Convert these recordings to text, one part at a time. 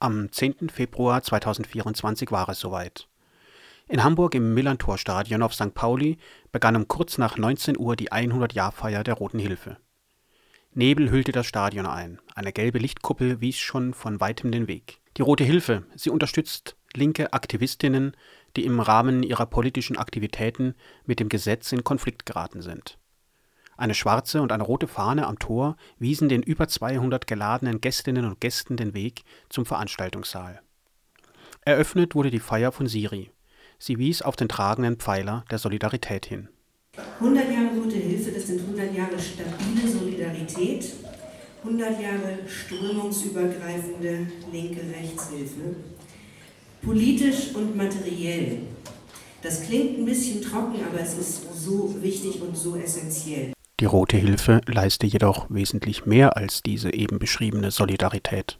Am 10. Februar 2024 war es soweit. In Hamburg im Millantor-Stadion auf St. Pauli begann um kurz nach 19 Uhr die 100-Jahr-Feier der Roten Hilfe. Nebel hüllte das Stadion ein. Eine gelbe Lichtkuppel wies schon von weitem den Weg. Die Rote Hilfe, sie unterstützt linke Aktivistinnen, die im Rahmen ihrer politischen Aktivitäten mit dem Gesetz in Konflikt geraten sind. Eine schwarze und eine rote Fahne am Tor wiesen den über 200 geladenen Gästinnen und Gästen den Weg zum Veranstaltungssaal. Eröffnet wurde die Feier von Siri. Sie wies auf den tragenden Pfeiler der Solidarität hin. 100 Jahre Rote Hilfe, das sind 100 Jahre stabile Solidarität, 100 Jahre strömungsübergreifende linke Rechtshilfe, politisch und materiell. Das klingt ein bisschen trocken, aber es ist so wichtig und so essentiell. Die Rote Hilfe leiste jedoch wesentlich mehr als diese eben beschriebene Solidarität.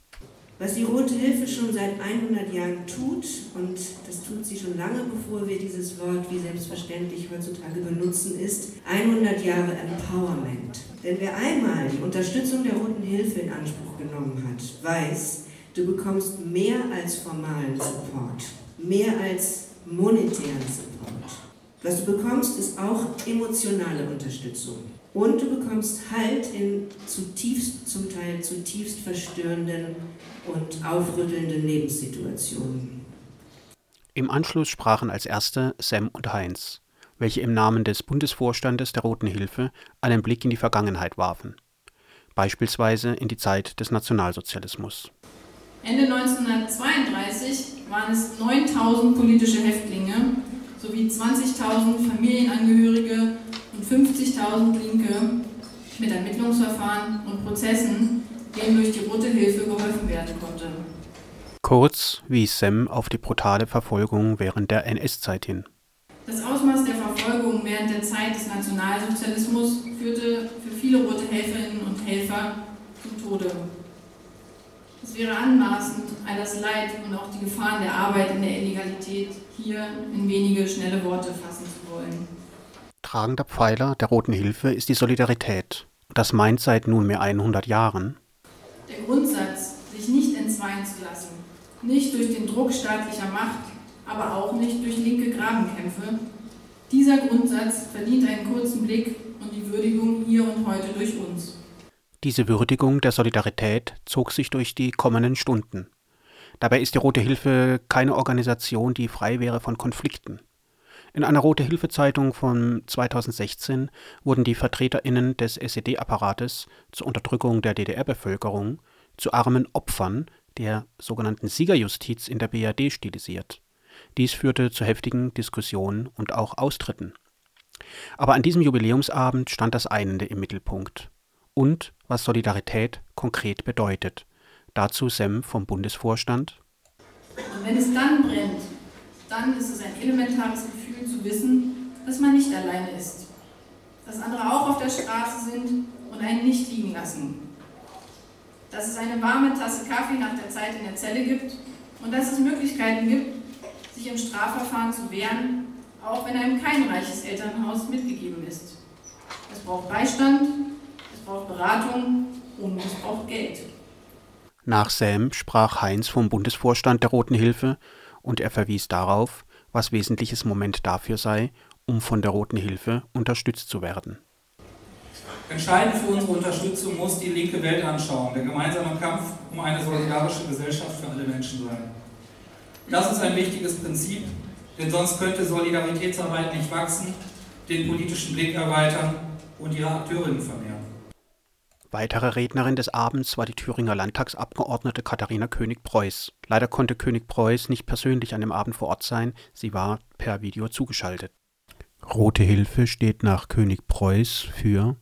Was die Rote Hilfe schon seit 100 Jahren tut, und das tut sie schon lange bevor wir dieses Wort wie selbstverständlich heutzutage benutzen, ist 100 Jahre Empowerment. Denn wer einmal die Unterstützung der Roten Hilfe in Anspruch genommen hat, weiß, du bekommst mehr als formalen Support, mehr als monetären Support. Was du bekommst, ist auch emotionale Unterstützung. Und du bekommst Halt in zutiefst, zum Teil zutiefst verstörenden und aufrüttelnden Lebenssituationen. Im Anschluss sprachen als erste Sam und Heinz, welche im Namen des Bundesvorstandes der Roten Hilfe einen Blick in die Vergangenheit warfen, beispielsweise in die Zeit des Nationalsozialismus. Ende 1932 waren es 9000 politische Häftlinge sowie 20.000 Familienangehörige und 50.000 Linke mit Ermittlungsverfahren und Prozessen, denen durch die Rote Hilfe geholfen werden konnte. Kurz wies Sem auf die brutale Verfolgung während der NS-Zeit hin. Das Ausmaß der Verfolgung während der Zeit des Nationalsozialismus führte für viele rote Helferinnen und Helfer zum Tode. Es wäre anmaßend, all das Leid und auch die Gefahren der Arbeit in der Illegalität hier in wenige schnelle Worte fassen zu wollen. Tragender Pfeiler der Roten Hilfe ist die Solidarität. Das meint seit nunmehr 100 Jahren. Der Grundsatz, sich nicht entzweien zu lassen, nicht durch den Druck staatlicher Macht, aber auch nicht durch linke Grabenkämpfe, dieser Grundsatz verdient einen kurzen Blick und die Würdigung hier und heute durch uns. Diese Würdigung der Solidarität zog sich durch die kommenden Stunden. Dabei ist die Rote Hilfe keine Organisation, die frei wäre von Konflikten. In einer Rote Hilfe Zeitung von 2016 wurden die Vertreterinnen des SED-Apparates zur Unterdrückung der DDR-Bevölkerung zu armen Opfern der sogenannten Siegerjustiz in der BRD stilisiert. Dies führte zu heftigen Diskussionen und auch Austritten. Aber an diesem Jubiläumsabend stand das Einende im Mittelpunkt. Und was Solidarität konkret bedeutet. Dazu Sem vom Bundesvorstand. Und wenn es dann brennt, dann ist es ein elementares Gefühl wissen, dass man nicht alleine ist. Dass andere auch auf der Straße sind und einen nicht liegen lassen. Dass es eine warme Tasse Kaffee nach der Zeit in der Zelle gibt und dass es Möglichkeiten gibt, sich im Strafverfahren zu wehren, auch wenn einem kein reiches Elternhaus mitgegeben ist. Es braucht Beistand, es braucht Beratung und es braucht Geld. Nach Sam sprach Heinz vom Bundesvorstand der Roten Hilfe und er verwies darauf, was wesentliches Moment dafür sei, um von der Roten Hilfe unterstützt zu werden. Entscheidend für unsere Unterstützung muss die linke Weltanschauung, der gemeinsame Kampf um eine solidarische Gesellschaft für alle Menschen sein. Das ist ein wichtiges Prinzip, denn sonst könnte Solidaritätsarbeit nicht wachsen, den politischen Blick erweitern und ihre Akteurinnen vermehren. Weitere Rednerin des Abends war die Thüringer Landtagsabgeordnete Katharina König-Preuß. Leider konnte König-Preuß nicht persönlich an dem Abend vor Ort sein, sie war per Video zugeschaltet. Rote Hilfe steht nach König-Preuß für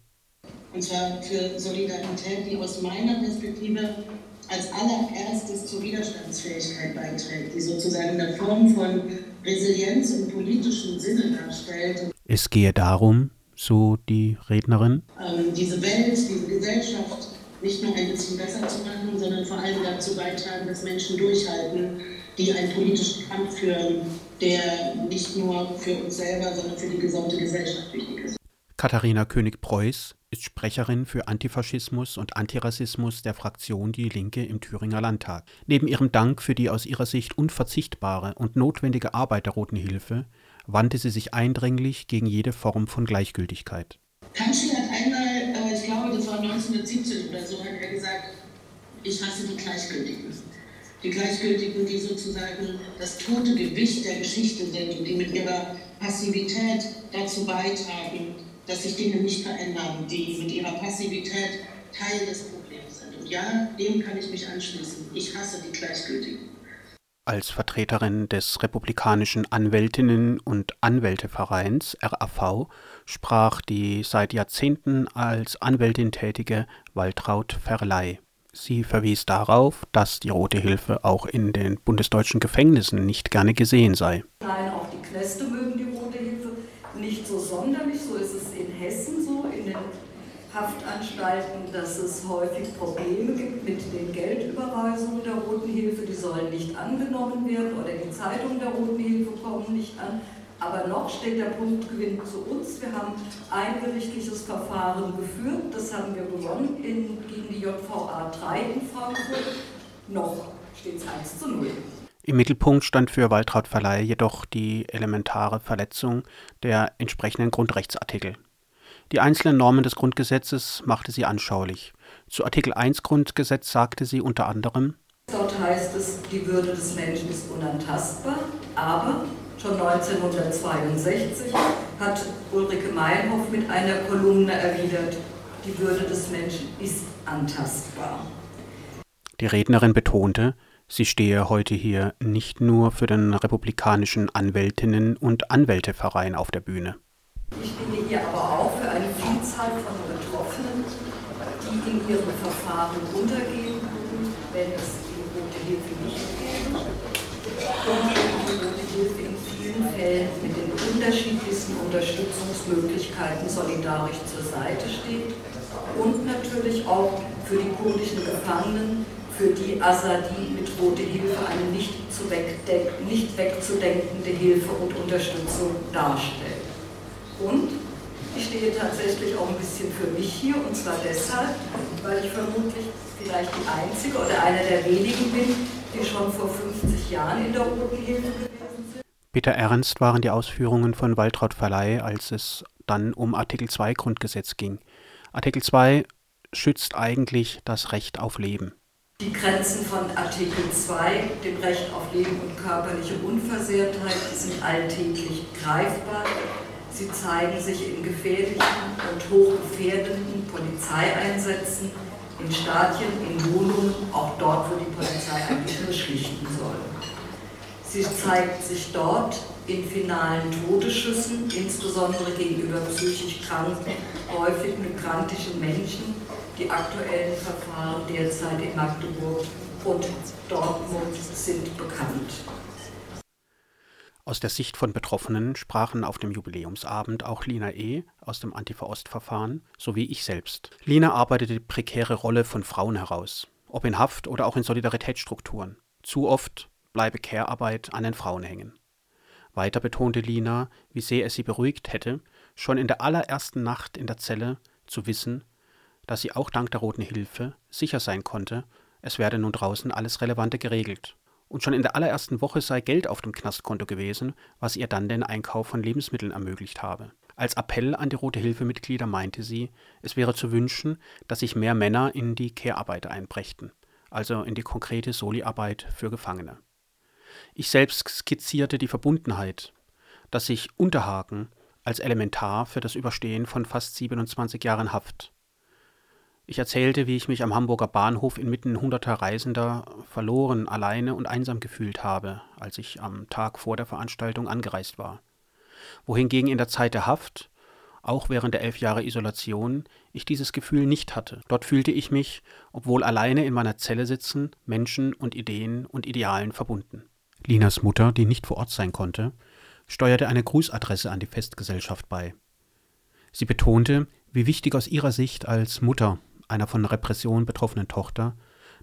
und zwar für Solidarität, die aus meiner Perspektive als allererstes zur Widerstandsfähigkeit beiträgt, die sozusagen eine Form von Resilienz im politischen Sinne darstellt. Es gehe darum, so die Rednerin. Ähm, diese Welt, diese Gesellschaft nicht nur ein bisschen besser zu machen, sondern vor allem dazu beitragen, dass Menschen durchhalten, die einen politischen Kampf führen, der nicht nur für uns selber, sondern für die gesamte Gesellschaft wichtig ist. Katharina König-Preuß ist Sprecherin für Antifaschismus und Antirassismus der Fraktion Die Linke im Thüringer Landtag. Neben ihrem Dank für die aus ihrer Sicht unverzichtbare und notwendige Arbeit der Roten Hilfe wandte sie sich eindringlich gegen jede Form von Gleichgültigkeit. Kamschi hat einmal, äh, ich glaube, das war 1917 oder so, hat er gesagt, ich hasse die Gleichgültigen. Die Gleichgültigen, die sozusagen das tote Gewicht der Geschichte sind und die mit ihrer Passivität dazu beitragen, dass sich Dinge nicht verändern, die mit ihrer Passivität Teil des Problems sind. Und ja, dem kann ich mich anschließen. Ich hasse die Gleichgültigen. Als Vertreterin des Republikanischen Anwältinnen und Anwältevereins RAV sprach die seit Jahrzehnten als Anwältin tätige Waltraud Verley. Sie verwies darauf, dass die Rote Hilfe auch in den bundesdeutschen Gefängnissen nicht gerne gesehen sei. Nein, auch die Kneste mögen die Rote Hilfe nicht so sonderlich. So ist es in Hessen so, in den Haftanstalten, dass es häufig Probleme gibt mit den Geldüberweisungen der Roten Hilfe. Die sollen nicht angenommen werden oder die Zeitungen der Roten Hilfe kommen nicht an. Aber noch steht der Punktgewinn zu uns. Wir haben ein gerichtliches Verfahren geführt, das haben wir gewonnen in, gegen die JVA 3 in Frankfurt. Noch steht es 1 zu 0. Im Mittelpunkt stand für Waltraud Verleih jedoch die elementare Verletzung der entsprechenden Grundrechtsartikel. Die einzelnen Normen des Grundgesetzes machte sie anschaulich. Zu Artikel 1 Grundgesetz sagte sie unter anderem, Dort heißt es, die Würde des Menschen ist unantastbar, aber schon 1962 hat Ulrike Meinhoff mit einer Kolumne erwidert, die Würde des Menschen ist antastbar. Die Rednerin betonte, sie stehe heute hier nicht nur für den republikanischen Anwältinnen und Anwälteverein auf der Bühne. Ich stehe hier aber auch Vielzahl von Betroffenen, die in ihren Verfahren untergehen würden, wenn es die Rote Hilfe nicht gäbe. Und die Rote Hilfe in vielen Fällen mit den unterschiedlichsten Unterstützungsmöglichkeiten solidarisch zur Seite steht. Und natürlich auch für die kurdischen Gefangenen, für die Assadi mit Rote Hilfe eine nicht, zu nicht wegzudenkende Hilfe und Unterstützung darstellt. Stehe tatsächlich auch ein bisschen für mich hier und zwar deshalb, weil ich vermutlich vielleicht die Einzige oder einer der wenigen bin, die schon vor 50 Jahren in der Roten Hilfe gewesen sind. Bitter ernst waren die Ausführungen von Waltraud Verleih, als es dann um Artikel 2 Grundgesetz ging. Artikel 2 schützt eigentlich das Recht auf Leben. Die Grenzen von Artikel 2, dem Recht auf Leben und körperliche Unversehrtheit, sind alltäglich greifbar. Sie zeigen sich in gefährlichen und hochgefährdenden Polizeieinsätzen, in Stadien, in Wohnungen, auch dort, wo die Polizei eigentlich nur schlichten soll. Sie zeigt sich dort in finalen Todesschüssen, insbesondere gegenüber psychisch kranken, häufig migrantischen Menschen. Die aktuellen Verfahren derzeit in Magdeburg und Dortmund sind bekannt. Aus der Sicht von Betroffenen sprachen auf dem Jubiläumsabend auch Lina E. aus dem Antifa-Ost-Verfahren sowie ich selbst. Lina arbeitete die prekäre Rolle von Frauen heraus, ob in Haft oder auch in Solidaritätsstrukturen. Zu oft bleibe Care-Arbeit an den Frauen hängen. Weiter betonte Lina, wie sehr es sie beruhigt hätte, schon in der allerersten Nacht in der Zelle zu wissen, dass sie auch dank der Roten Hilfe sicher sein konnte, es werde nun draußen alles Relevante geregelt und schon in der allerersten Woche sei Geld auf dem Knastkonto gewesen, was ihr dann den Einkauf von Lebensmitteln ermöglicht habe. Als Appell an die Rote Hilfe-Mitglieder meinte sie, es wäre zu wünschen, dass sich mehr Männer in die Care-Arbeit einbrächten, also in die konkrete Soli-Arbeit für Gefangene. Ich selbst skizzierte die Verbundenheit, dass sich Unterhaken als elementar für das Überstehen von fast 27 Jahren Haft ich erzählte, wie ich mich am Hamburger Bahnhof inmitten hunderter Reisender verloren, alleine und einsam gefühlt habe, als ich am Tag vor der Veranstaltung angereist war. Wohingegen in der Zeit der Haft, auch während der elf Jahre Isolation, ich dieses Gefühl nicht hatte. Dort fühlte ich mich, obwohl alleine in meiner Zelle sitzen, Menschen und Ideen und Idealen verbunden. Linas Mutter, die nicht vor Ort sein konnte, steuerte eine Grußadresse an die Festgesellschaft bei. Sie betonte, wie wichtig aus ihrer Sicht als Mutter einer von Repression betroffenen Tochter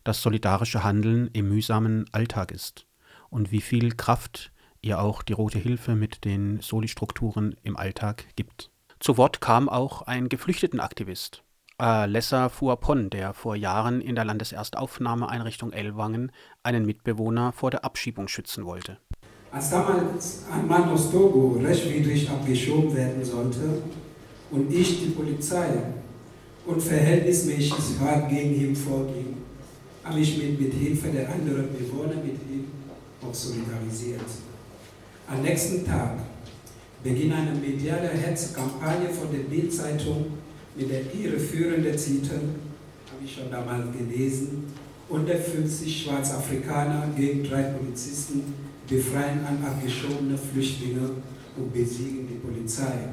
das solidarische Handeln im mühsamen Alltag ist und wie viel Kraft ihr auch die Rote Hilfe mit den Soli-Strukturen im Alltag gibt. Zu Wort kam auch ein Geflüchtetenaktivist, Alessa Fuapon, der vor Jahren in der Landeserstaufnahmeeinrichtung Ellwangen einen Mitbewohner vor der Abschiebung schützen wollte. Als damals ein Mann aus Togo rechtswidrig abgeschoben werden sollte und ich die Polizei und verhältnismäßig hart gegen ihn vorging, habe ich mich mit Hilfe der anderen Bewohner mit ihm auch solidarisiert. Am nächsten Tag beginnt eine mediale Hetzkampagne von der Bildzeitung mit der irreführenden Titel, habe ich schon damals gelesen, 150 Schwarzafrikaner gegen drei Polizisten befreien an abgeschobene Flüchtlinge und besiegen die Polizei.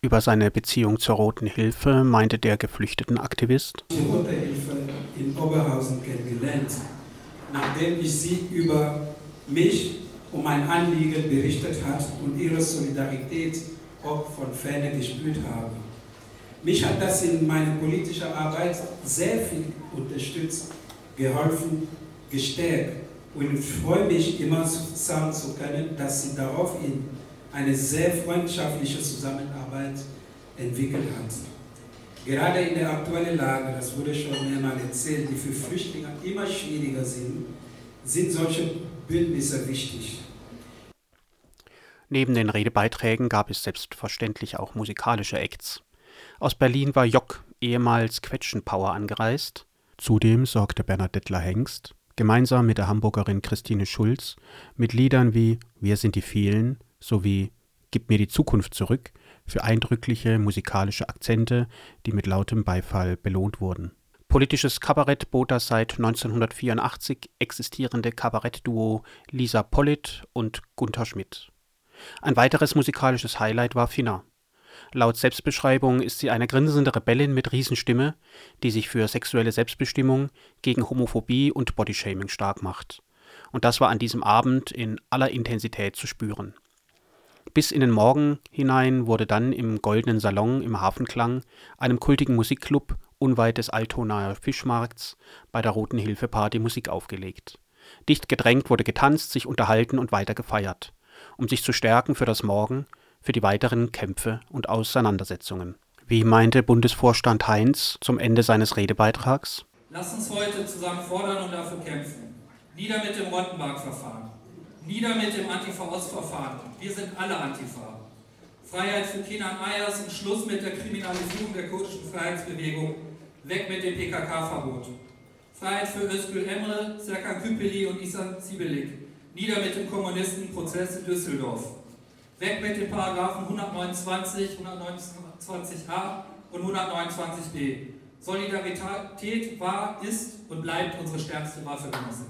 Über seine Beziehung zur Roten Hilfe meinte der Geflüchtetenaktivist. Die Rote Hilfe in Oberhausen kennengelernt, nachdem ich sie über mich und mein Anliegen berichtet hat und ihre Solidarität auch von Ferne gespürt habe. Mich hat das in meiner politischen Arbeit sehr viel unterstützt, geholfen, gestärkt und ich freue mich immer sagen zu können, dass sie daraufhin eine sehr freundschaftliche Zusammenarbeit entwickelt hat. Gerade in der aktuellen Lage, das wurde schon mehrmals erzählt, die für Flüchtlinge immer schwieriger sind, sind solche Bündnisse wichtig. Neben den Redebeiträgen gab es selbstverständlich auch musikalische Acts. Aus Berlin war Jock, ehemals Quetschenpower, angereist. Zudem sorgte Bernadettler Hengst, gemeinsam mit der Hamburgerin Christine Schulz, mit Liedern wie Wir sind die vielen sowie Gib mir die Zukunft zurück für eindrückliche musikalische Akzente, die mit lautem Beifall belohnt wurden. Politisches Kabarett bot das seit 1984 existierende Kabarettduo Lisa Pollitt und Gunther Schmidt. Ein weiteres musikalisches Highlight war Finna. Laut Selbstbeschreibung ist sie eine grinsende Rebellin mit Riesenstimme, die sich für sexuelle Selbstbestimmung, gegen Homophobie und Bodyshaming stark macht. Und das war an diesem Abend in aller Intensität zu spüren. Bis in den Morgen hinein wurde dann im Goldenen Salon im Hafenklang, einem kultigen Musikclub unweit des Altonaer Fischmarkts, bei der Roten Hilfe Party Musik aufgelegt. Dicht gedrängt wurde getanzt, sich unterhalten und weiter gefeiert, um sich zu stärken für das Morgen für die weiteren Kämpfe und Auseinandersetzungen. Wie meinte Bundesvorstand Heinz zum Ende seines Redebeitrags? Lass uns heute zusammen fordern und dafür kämpfen. Nieder mit dem Rottenberg-Verfahren. Nieder mit dem Antifa-Ost-Verfahren. Wir sind alle Antifa. Freiheit für Kenan Ayers und Schluss mit der Kriminalisierung der kurdischen Freiheitsbewegung. Weg mit dem PKK-Verbot. Freiheit für Özgül Emre, Serkan Küpeli und Isan Zibelik. Nieder mit dem Kommunistenprozess in Düsseldorf. Weg mit den Paragraphen 129, 129a und 129b. Solidarität war, ist und bleibt unsere stärkste Waffe, Genossen.